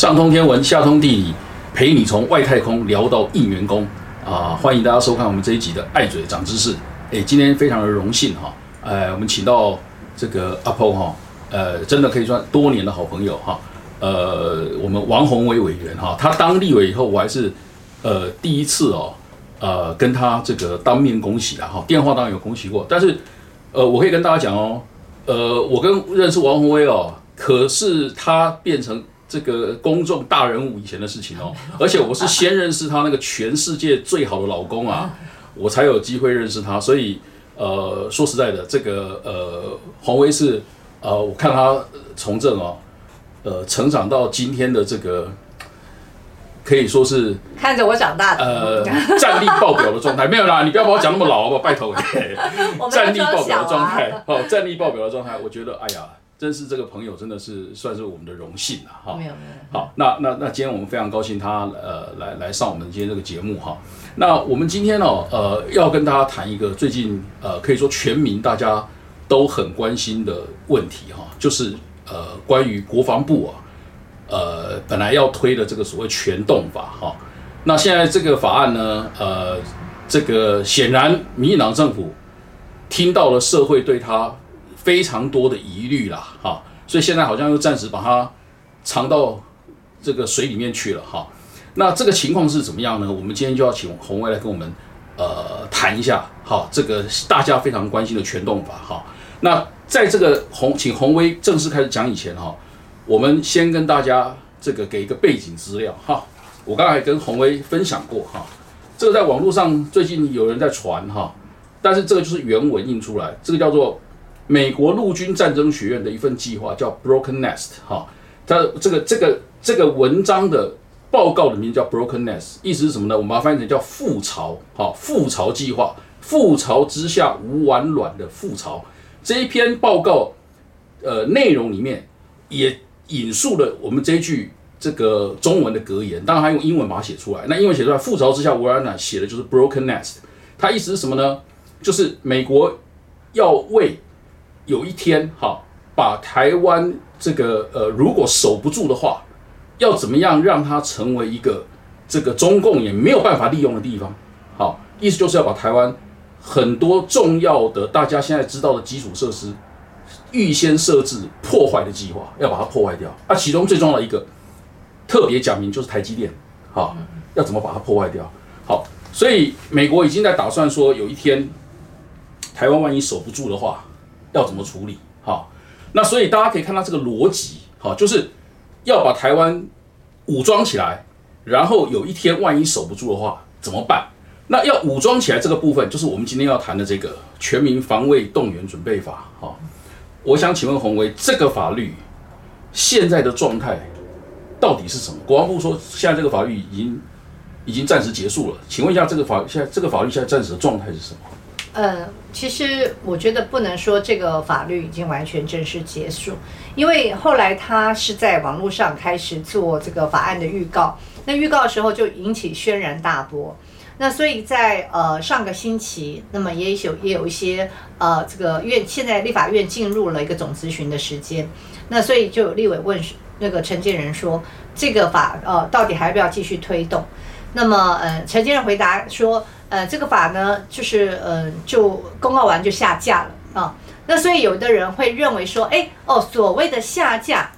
上通天文，下通地理，陪你从外太空聊到应员工啊！欢迎大家收看我们这一集的爱嘴长知识。哎，今天非常的荣幸哈，呃，我们请到这个阿 p 哈，呃，真的可以算多年的好朋友哈。呃，我们王宏伟委员哈，他当立委以后，我还是呃第一次哦，呃，跟他这个当面恭喜了哈。电话当然有恭喜过，但是呃，我可以跟大家讲哦，呃，我跟认识王宏伟哦，可是他变成。这个公众大人物以前的事情哦，而且我是先认识他那个全世界最好的老公啊，我才有机会认识他。所以呃，说实在的，这个呃，黄威是呃，我看他从政哦，呃，成长到今天的这个，可以说是看着我长大的，呃，战力爆表的状态。没有啦，你不要把我讲那么老好不好？拜托，战力爆表的状态，哦，战力爆表的状态，我觉得，哎呀。真是这个朋友，真的是算是我们的荣幸了哈。没有没有。好，那那那今天我们非常高兴他呃来来上我们今天这个节目哈。那我们今天呢呃要跟大家谈一个最近呃可以说全民大家都很关心的问题哈，就是呃关于国防部啊呃本来要推的这个所谓全动法哈。那现在这个法案呢呃这个显然民进党政府听到了社会对他。非常多的疑虑啦，哈，所以现在好像又暂时把它藏到这个水里面去了，哈。那这个情况是怎么样呢？我们今天就要请洪威来跟我们呃谈一下，哈，这个大家非常关心的全动法，哈。那在这个洪请洪威正式开始讲以前，哈，我们先跟大家这个给一个背景资料，哈。我刚才跟洪威分享过，哈，这个在网络上最近有人在传，哈，但是这个就是原文印出来，这个叫做。美国陆军战争学院的一份计划叫 Broken Nest，哈，它这个这个这个文章的报告的名字叫 Broken Nest，意思是什么呢？我们把它翻译成叫覆巢，哈，覆巢计划，覆巢之下无完卵的覆巢。这一篇报告，呃，内容里面也引述了我们这一句这个中文的格言，当然还用英文把它写出来。那英文写出来，覆巢之下无完卵，写的就是 Broken Nest。它意思是什么呢？就是美国要为有一天，哈，把台湾这个呃，如果守不住的话，要怎么样让它成为一个这个中共也没有办法利用的地方？好，意思就是要把台湾很多重要的大家现在知道的基础设施，预先设置破坏的计划，要把它破坏掉。那其中最重要的一个特别讲明就是台积电，好，要怎么把它破坏掉？好，所以美国已经在打算说，有一天台湾万一守不住的话。要怎么处理？好，那所以大家可以看到这个逻辑，好，就是要把台湾武装起来，然后有一天万一守不住的话怎么办？那要武装起来这个部分，就是我们今天要谈的这个《全民防卫动员准备法》。好，我想请问洪威，这个法律现在的状态到底是什么？国防部说现在这个法律已经已经暂时结束了，请问一下，这个法现在这个法律现在暂时的状态是什么？呃，其实我觉得不能说这个法律已经完全正式结束，因为后来他是在网络上开始做这个法案的预告，那预告的时候就引起轩然大波。那所以在呃上个星期，那么也有也有一些呃这个院现在立法院进入了一个总咨询的时间，那所以就有立委问那个陈建仁说，这个法呃到底还要不要继续推动？那么呃陈建仁回答说。呃，这个法呢，就是呃，就公告完就下架了啊。那所以有的人会认为说，哎，哦，所谓的下架，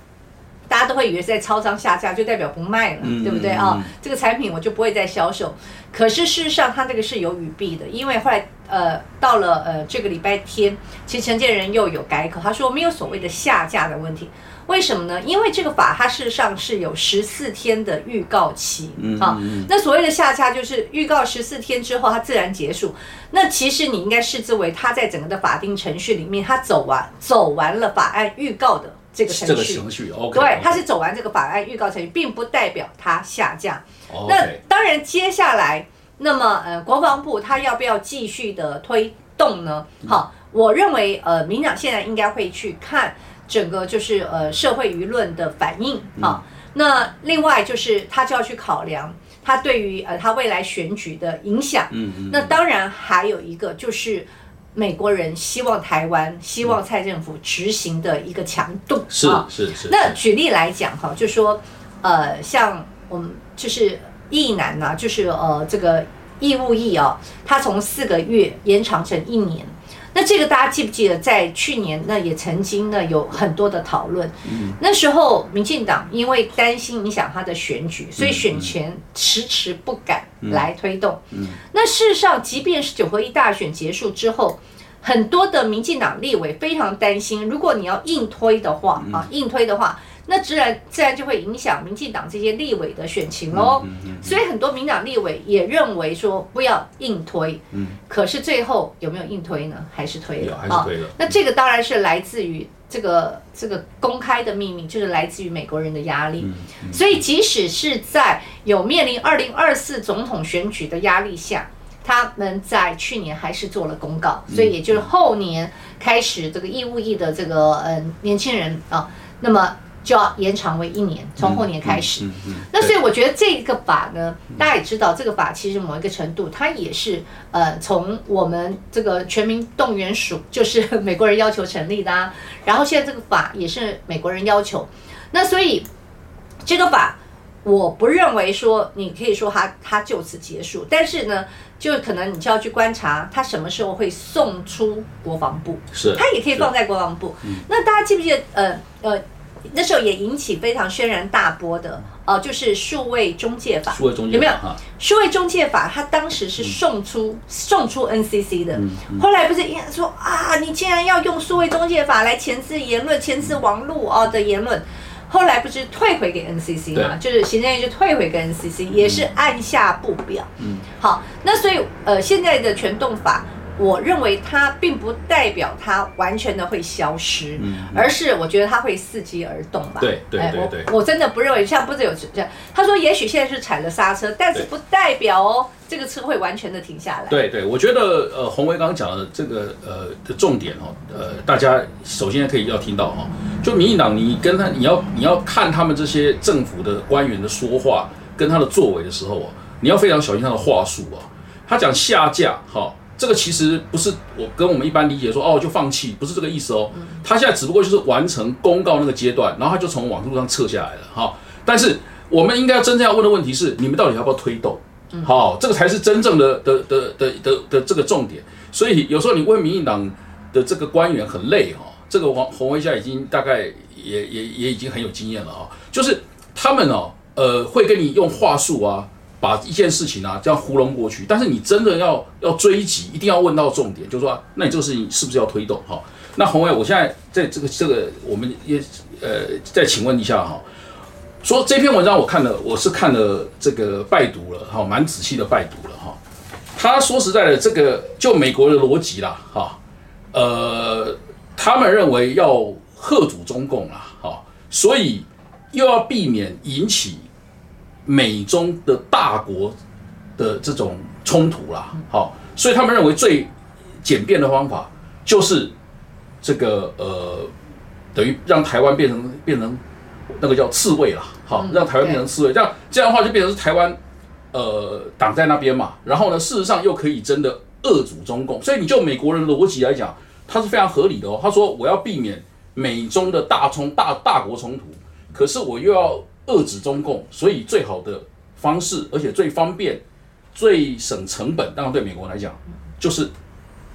大家都会以为在超商下架就代表不卖了，对不对啊？这个产品我就不会再销售。可是事实上，它这个是有语弊的，因为后来呃，到了呃这个礼拜天，其实承建人又有改口，他说没有所谓的下架的问题。为什么呢？因为这个法它事实上是有十四天的预告期啊。那所谓的下架就是预告十四天之后它自然结束。那其实你应该视之为它在整个的法定程序里面，它走完走完了法案预告的这个程序。这个程序，OK。对，它是走完这个法案预告程序，并不代表它下架。那当然，接下来那么呃，国防部它要不要继续的推动呢？好，我认为呃，民长现在应该会去看。整个就是呃社会舆论的反应啊，那另外就是他就要去考量他对于呃他未来选举的影响，嗯嗯，那当然还有一个就是美国人希望台湾希望蔡政府执行的一个强度，是是是。那举例来讲哈，就说呃，像我们就是役男呢、就是呃这个义务役哦，他从四个月延长成一年。那这个大家记不记得，在去年那也曾经呢有很多的讨论。那时候民进党因为担心影响他的选举，所以选前迟迟不敢来推动。那事实上，即便是九合一大选结束之后，很多的民进党立委非常担心，如果你要硬推的话啊，硬推的话，那自然自然就会影响民进党这些立委的选情喽。所以很多民党立委也认为说不要硬推。可是最后有没有硬推呢？还是推了有还是推了那这个当然是来自于这个这个公开的秘密，就是来自于美国人的压力。所以即使是在有面临二零二四总统选举的压力下，他们在去年还是做了公告，所以也就是后年开始这个义务役的这个呃年轻人啊，那么就要延长为一年，从后年开始。嗯嗯，那所以我觉得这个法呢，大家也知道，这个法其实某一个程度，它也是呃从我们这个全民动员署，就是美国人要求成立的啊。然后现在这个法也是美国人要求，那所以这个法，我不认为说你可以说它它就此结束，但是呢，就可能你就要去观察它什么时候会送出国防部。是它也可以放在国防部。那大家记不记得，呃呃，那时候也引起非常轩然大波的，呃，就是数位中介法，数位中介有没有？哈。数位中介法，它当时是送出、送出 NCC 的，嗯后来不是说啊，你竟然要用数位中介法来钳制言论、钳制网络哦的言论。后来不是退回给 NCC 嘛，就是行政院就退回给 NCC，也是按下不表。嗯，好，那所以呃，现在的全动法，我认为它并不代表它完全的会消失，嗯而是我觉得它会伺机而动吧。对对对我我真的不认为，像不是有这样，他说也许现在是踩了刹车，但是不代表哦，这个车会完全的停下来。对对，我觉得呃，洪维刚刚讲的这个呃的重点哦，呃，大家首先可以要听到哈、就民进党你跟他你要你要看他们这些政府的官员的说话跟他的作为的时候啊，你要非常小心他的话术啊。他讲下架哈、这个其实不是我跟我们一般理解说哦就放弃，不是这个意思哦。他现在只不过就是完成公告那个阶段，然后他就从网络上撤下来了哈、但是我们应该真正要问的问题是，你们到底要不要推动？好，这个才是真正的的的的的的这个重点。所以有时候你问民进党的这个官员很累哈、这个黄洪维现在已经大概也也也已经很有经验了啊、就是他们哦呃会跟你用话术啊，把一件事情啊这样糊弄过去，但是你真的要要追击，一定要问到重点，就是说、那你这个事情是不是要推动？哈、那洪伟，我现在在这个这个我们也呃再请问一下哈、说这篇文章我看了，我是看了这个拜读了哈，蛮仔细的拜读了哈。他说实在的，这个就美国的逻辑啦哈，呃，他们认为要贺阻中共啦哈，所以又要避免引起美中的大国的这种冲突啦，好，所以他们认为最简便的方法就是这个呃，等于让台湾变成变成那个叫刺猬啦，好，让台湾变成刺猬，这样这样的话就变成是台湾呃挡在那边嘛，然后呢，事实上又可以真的遏阻中共，所以你就美国人的逻辑来讲，他是非常合理的哦。他说我要避免美中的大冲大大国冲突，可是我又要遏制中共，所以最好的方式，而且最方便、最省成本，当然对美国来讲，就是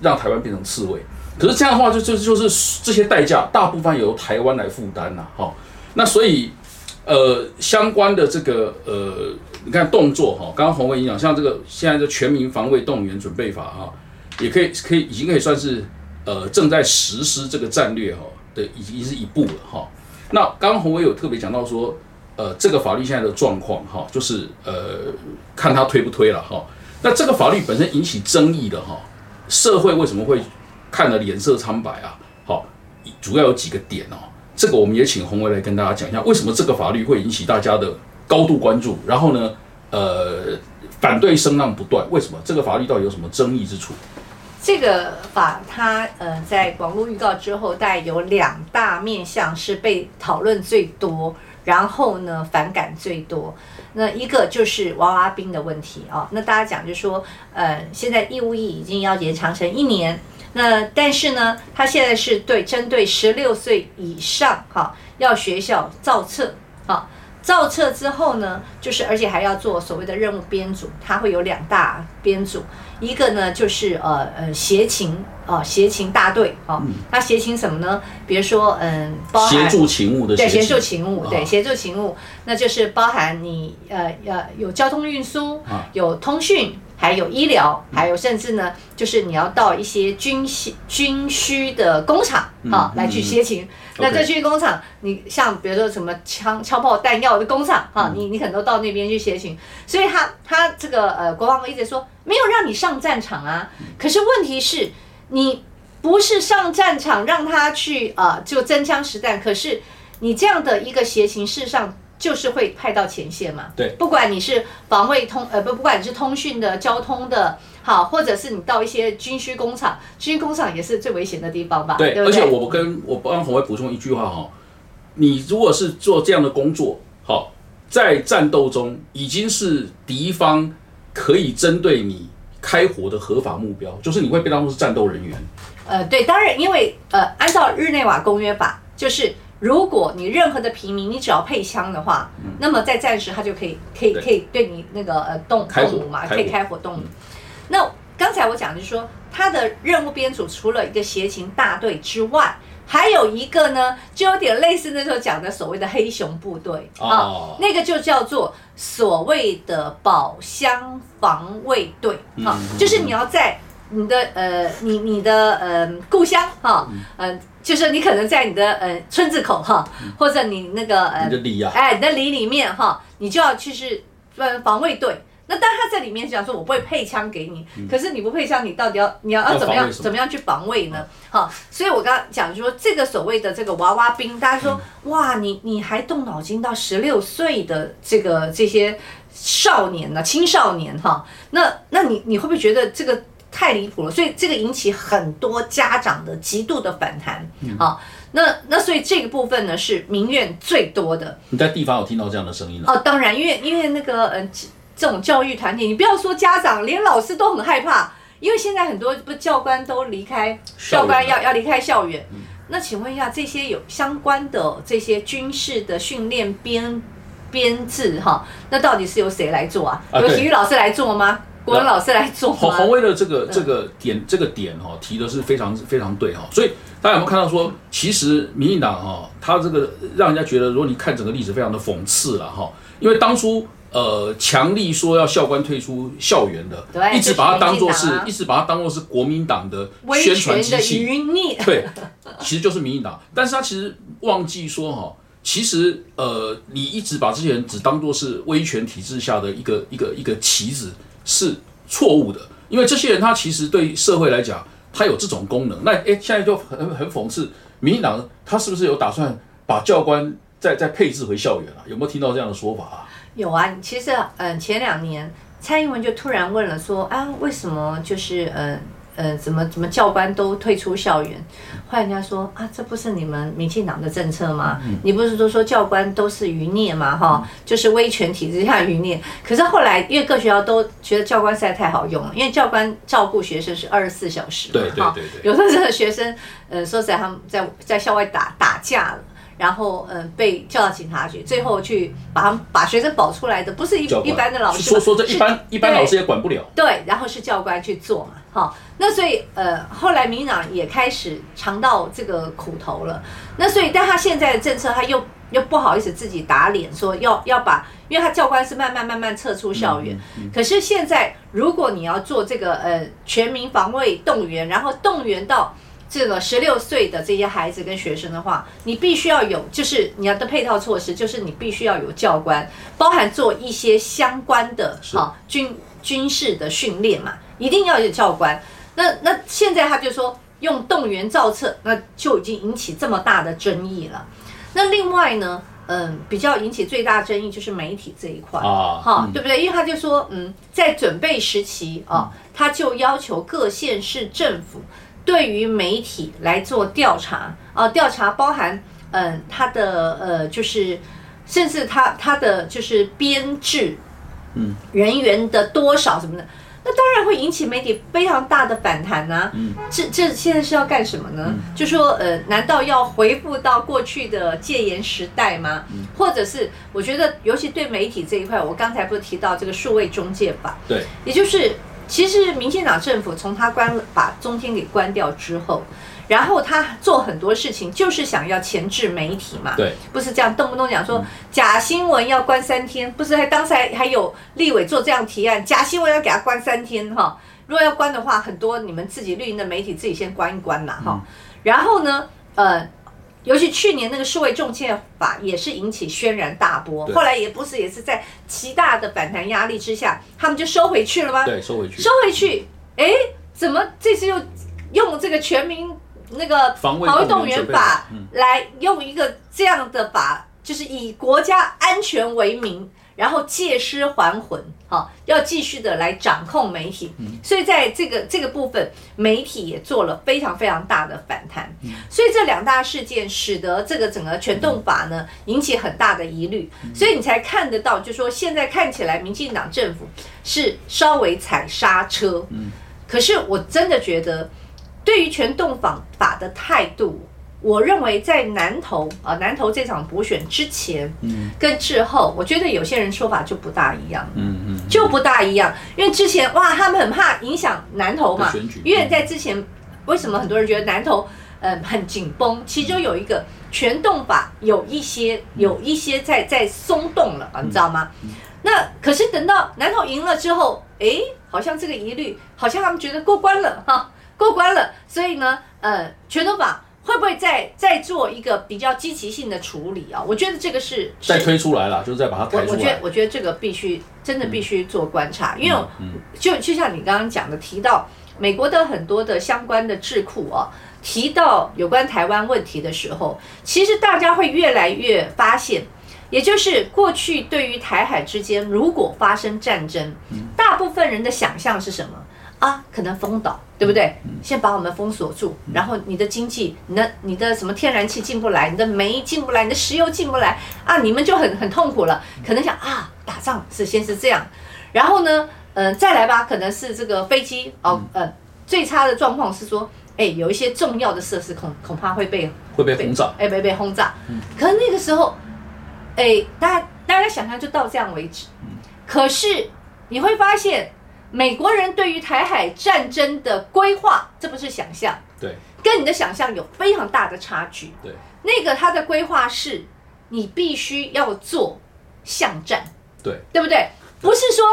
让台湾变成刺猬。可是这样的话就，就就是这些代价大部分由台湾来负担呐，哈、那所以呃相关的这个呃，你看动作哈，刚刚洪文讲，像这个现在的全民防卫动员准备法哈，也可以可以已经可以算是呃正在实施这个战略哈的已经是一步了哈。那刚刚洪伟有特别讲到说，呃，这个法律现在的状况哈，就是呃看他推不推了哈。那这个法律本身引起争议的哈，社会为什么会看了脸色苍白啊？好，主要有几个点哦。这个我们也请洪伟来跟大家讲一下，为什么这个法律会引起大家的高度关注？然后呢，呃，反对声浪不断，为什么这个法律到底有什么争议之处？这个法它呃在网络预告之后，大概有两大面向是被讨论最多，然后呢反感最多。那一个就是娃娃兵的问题啊、那大家讲就说，呃，现在义务役已经要延长成一年，那但是呢，他现在是对针对十六岁以上哈、要学校造册啊、造册之后呢，就是而且还要做所谓的任务编组，它会有两大编组，一个呢就是呃呃协勤啊协勤大队哦，那协勤什么呢？比如说嗯，包含协助勤务的对，协助勤务，对，啊协助勤务，那就是包含你呃呃有交通运输啊，有通讯，还有医疗，还有甚至呢，就是你要到一些军需军需的工厂啊来去协勤。那这军工厂，你像比如说什么枪枪炮弹药的工厂哈，你你可能都到那边去协勤。所以他他这个呃国防部一直说没有让你上战场啊，可是问题是你不是上战场让他去呃就真枪实弹，可是你这样的一个协勤，事实上就是会派到前线嘛。对不管你是防卫通呃不，不管你是通讯的、交通的，好，或者是你到一些军需工厂，军需工厂也是最危险的地方吧？对，对对？而且我跟我帮红卫补充一句话哈，你如果是做这样的工作，好，在战斗中已经是敌方可以针对你开火的合法目标，就是你会被当作是战斗人员。呃，对，当然，因为呃，按照日内瓦公约法，就是如果你任何的平民，你只要配枪的话，那么在战时他就可以可以可以对你那个呃动动武嘛，可以开火动武。那刚才我讲的就是说，他的任务编组除了一个协勤大队之外，还有一个呢，就有点类似那时候讲的所谓的黑熊部队。啊、哦那个就叫做所谓的宝箱防卫队。啊、嗯。就是你要在你的呃，你你的呃故乡哈，嗯、就是你可能在你的呃村子口哈，或者你那个呃你的里啊。哎，你的里里面哈，你就要去是呃防卫队。那当然他在里面讲说，我不会配枪给你，可是你不配枪，你到底要你要要怎么样怎么样去防卫呢？好，所以我刚刚讲说这个所谓的这个娃娃兵，大家说、嗯。哇，你你还动脑筋到十六岁的这个这些少年呢、青少年哈，那那你你会不会觉得这个太离谱了？所以这个引起很多家长的极度的反弹嗯啊。那那所以这个部分呢是民怨最多的你在地方有听到这样的声音吗？哦。当然，因为因为那个呃这这种教育团体，你不要说家长，连老师都很害怕，因为现在很多不是教官都离开，教官要要离开校园。那请问一下，这些有相关的这些军事的训练编编制哈，那到底是由谁来做啊？啊由体育老师来做吗？国文老师来做红吗？红威的这个这个点这个点哈提的是非常非常对哈，所以大家有没有看到说，其实民进党哈，他这个让人家觉得，如果你看整个历史，非常的讽刺了哈，因为当初。呃，强力说要校官退出校园的，对一直把它当做是一直把它当做是国民党的宣传机器，对，其实就是民进党，但是他其实忘记说哈，其实呃，你一直把这些人只当做是威权体制下的一个一个一个棋子是错误的，因为这些人他其实对社会来讲，他有这种功能。那诶，现在就很很讽刺，民进党他是不是有打算把教官再再配置回校园啊？有没有听到这样的说法啊？有啊，其实嗯，前两年蔡英文就突然问了说啊，为什么就是嗯怎么怎么教官都退出校园？后来人家说啊，这不是你们民进党的政策吗？你不是都说教官都是余孽吗？哈，就是威权体制下余孽。可是后来因为各学校都觉得教官实在太好用了，因为教官照顾学生是二十四小时嘛，对对哈对对有的时候学生，呃，说实在他们在在校外打打架了。然后，嗯，被叫到警察局，最后去把他们把学生保出来的，不是一一般的老师嘛，说说这一般一般老师也管不了。对，然后是教官去做嘛，好，那所以呃，后来民进党也开始尝到这个苦头了。那所以，但他现在的政策，他又又不好意思自己打脸，说要要把，因为他教官是慢慢慢慢撤出校园。可是现在，如果你要做这个呃全民防卫动员，然后动员到。这个十六岁的这些孩子跟学生的话，你必须要有，就是你要的配套措施，就是你必须要有教官，包含做一些相关的是好军军事的训练嘛，一定要有教官。那那现在他就说用动员造册，那就已经引起这么大的争议了。那另外呢，嗯，比较引起最大争议就是媒体这一块啊哈、嗯对不对？因为他就说，嗯，在准备时期啊，他就要求各县市政府对于媒体来做调查啊，调查包含嗯他的呃就是。甚至他他的就是编制，嗯，人员的多少什么的，那当然会引起媒体非常大的反弹啊。嗯这这现在是要干什么呢？就说呃，难道要回复到过去的戒严时代吗？嗯或者是我觉得，尤其对媒体这一块，我刚才不是提到这个数位中介法，对，也就是其实民进党政府从他关把中天给关掉之后。然后他做很多事情，就是想要钳制媒体嘛，对，不是这样动不动讲说假新闻要关三天，不是还当时还还有立委做这样提案，假新闻要给他关三天哈。如果要关的话，很多你们自己绿营的媒体自己先关一关啦哈。然后呢，呃，尤其去年那个数位中介法也是引起轩然大波，后来也不是也是在极大的反弹压力之下，他们就收回去了吗？对，收回去收。回去，哎，怎么这次又用这个全民那个防卫防动动员法来用一个这样的法，就是以国家安全为名，然后借尸还魂，好、要继续的来掌控媒体。嗯。所以在这个这个部分，媒体也做了非常非常大的反弹。嗯。所以这两大事件使得这个整个全动法呢引起很大的疑虑，嗯。所以你才看得到，就说现在看起来民进党政府是稍微踩刹车。嗯。可是我真的觉得，对于全动法法的态度，我认为在南投啊、南投这场补选之前嗯跟之后，我觉得有些人说法就不大一样。嗯嗯，就不大一样，因为之前哇，他们很怕影响南投嘛因为在之前，为什么很多人觉得南投嗯很紧绷？其中有一个全动法有一些有一些在在松动了啊，你知道吗？那可是等到南投赢了之后，哎，好像这个疑虑，好像他们觉得过关了哈，过关了，所以呢，呃，全动法会不会再再做一个比较积极性的处理啊？我觉得这个是再推出来了，就是再把它我抬出我觉得。我觉得这个必须真的必须做观察，因为嗯就就像你刚刚讲的，提到美国的很多的相关的智库哦，提到有关台湾问题的时候，其实大家会越来越发现，也就是过去对于台海之间如果发生战争，大部分人的想象是什么？啊，可能封岛，对不对？先把我们封锁住，然后你的经济、你的你的什么天然气进不来，你的煤进不来，你的石油进不来啊，你们就很很痛苦了。可能想啊，打仗是先是这样，然后呢，呃，再来吧，可能是这个飞机哦，呃，最差的状况是说，哎，有一些重要的设施恐恐怕会被会被轰炸。哎，被被轰炸。可是那个时候，哎，大家大家想象就到这样为止。可是你会发现，美国人对于台海战争的规划，这不是想象，对。跟你的想象有非常大的差距。对，那个他的规划是，你必须要做巷战，对。对不对？不是说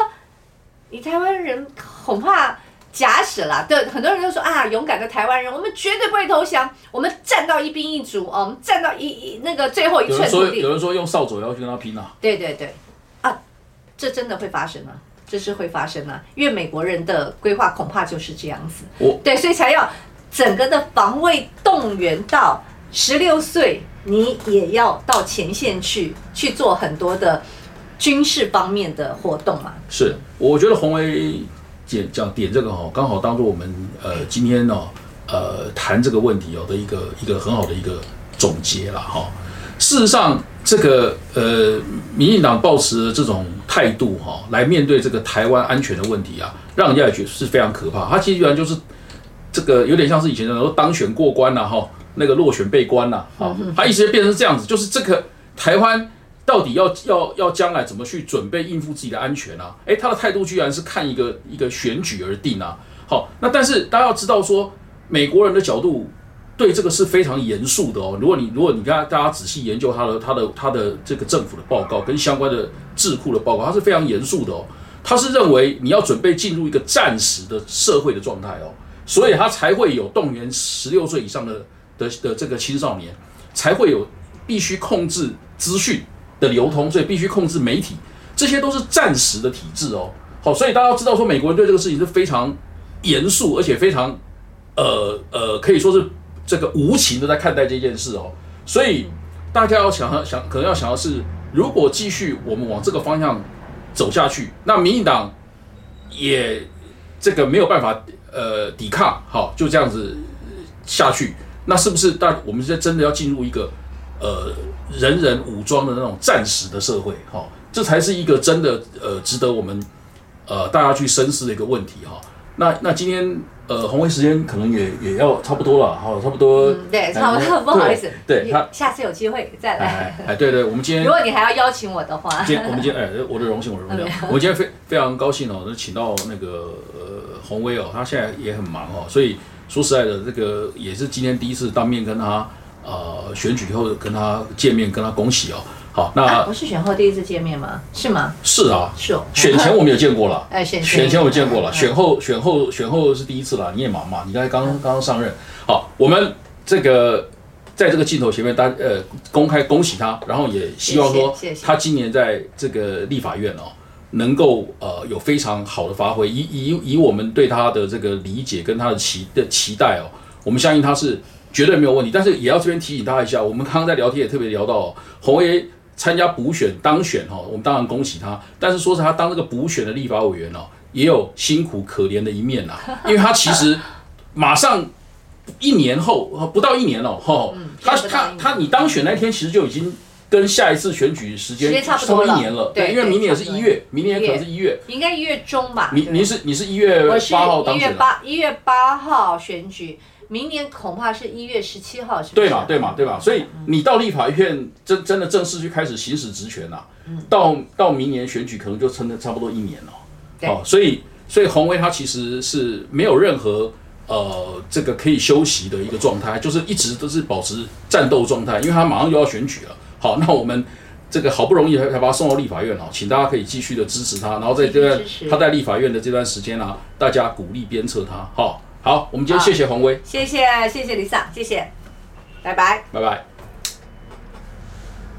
你台湾人恐怕假使啦，对，很多人都说啊，勇敢的台湾人，我们绝对不会投降，我们站到一兵一卒哦，我们站到一一那个最后一有人说寸土地。有人说用扫帚要去跟他拼啊。对对对，啊，这真的会发生啊，这是会发生啊，因为美国人的规划恐怕就是这样子。我对，所以才要整个的防卫动员到十六岁，你也要到前线去去做很多的军事方面的活动嘛。是，我觉得洪维讲讲点这个哈，刚好当做我们呃今天呢呃谈这个问题哦的一个一个很好的一个总结了哈。事实上，这个呃民进党抱持的这种态度哈，来面对这个台湾安全的问题啊，让人家也觉得是非常可怕。他其实原来就是这个有点像是以前的说当选过关了、哈，那个落选被关了、哈，他一直变成是这样子，就是这个台湾到底要要要将来怎么去准备应付自己的安全啊？诶，他的态度居然是看一个一个选举而定啊。好，那但是大家要知道说，美国人的角度对这个是非常严肃的哦。如果你如果你跟大家仔细研究他的他的他的这个政府的报告跟相关的智库的报告，他是非常严肃的哦。他是认为你要准备进入一个战时的社会的状态哦，所以他才会有动员十六岁以上的的的这个青少年，才会有必须控制资讯的流通，所以必须控制媒体，这些都是暂时的体制哦。好，所以大家要知道说，美国人对这个事情是非常严肃，而且非常呃呃，可以说是这个无情的在看待这件事哦。所以大家要想想，可能要想的是，如果继续我们往这个方向走下去，那民进党也这个没有办法呃抵抗，好就这样子下去，那是不是大我们现在真的要进入一个呃人人武装的那种战时的社会？好、这才是一个真的呃值得我们呃大家去深思的一个问题哈。那那今天呃红威时间可能也也要差不多了哈，差不多。嗯，对，差不多，不好意思，对他下次有机会再来。哎哎，对对，我们今天 如果你还要邀请我的话，今天我们今天哎，我的荣幸，我的荣幸。我们今天非非常高兴哦，能请到那个呃洪威哦，他现在也很忙哦，所以说实在的，这个也是今天第一次当面跟他呃选举以后跟他见面，跟他恭喜哦。好，那啊，不是选后第一次见面吗？是吗？是啊，是哦。选前我们有见过了，哎，选选前我见过了，选后选后选后是第一次了。你也忙嘛？你刚才刚刚刚上任。好，我们这个在这个镜头前面，大呃公开恭喜他，然后也希望说谢谢他今年在这个立法院哦，能够呃有非常好的发挥。以以以我们对他的这个理解跟他的期的期待哦，我们相信他是绝对没有问题。但是也要这边提醒大家一下，我们刚刚在聊天也特别聊到哦洪威参加补选当选哈，我们当然恭喜他。但是说是他当这个补选的立法委员哦，也有辛苦可怜的一面呐，因为他其实马上。一年后，呃不到一年了，哈、他他他，你当选那天其实就已经跟下一次选举时间差不多一年了，对因为明年也是一月，明年可能是一月。应该一月中吧？你你是你是一月八号当一月选的，八一月八号选举，明年恐怕是一月十七号，是不是？对嘛对嘛对嘛，所以你到立法院真真的正式去开始行使职权啦、到到明年选举可能就撑了差不多一年了。对哦，所以所以洪威他其实是没有任何呃这个可以休息的一个状态，就是一直都是保持战斗状态，因为他马上就要选举了。好，那我们这个好不容易才才把他送到立法院哦，请大家可以继续的支持他，然后在这段他在立法院的这段时间啊，大家鼓励鞭策他。好，好，我们今天谢谢黄威，谢谢谢谢李尚，谢谢，拜拜。拜拜。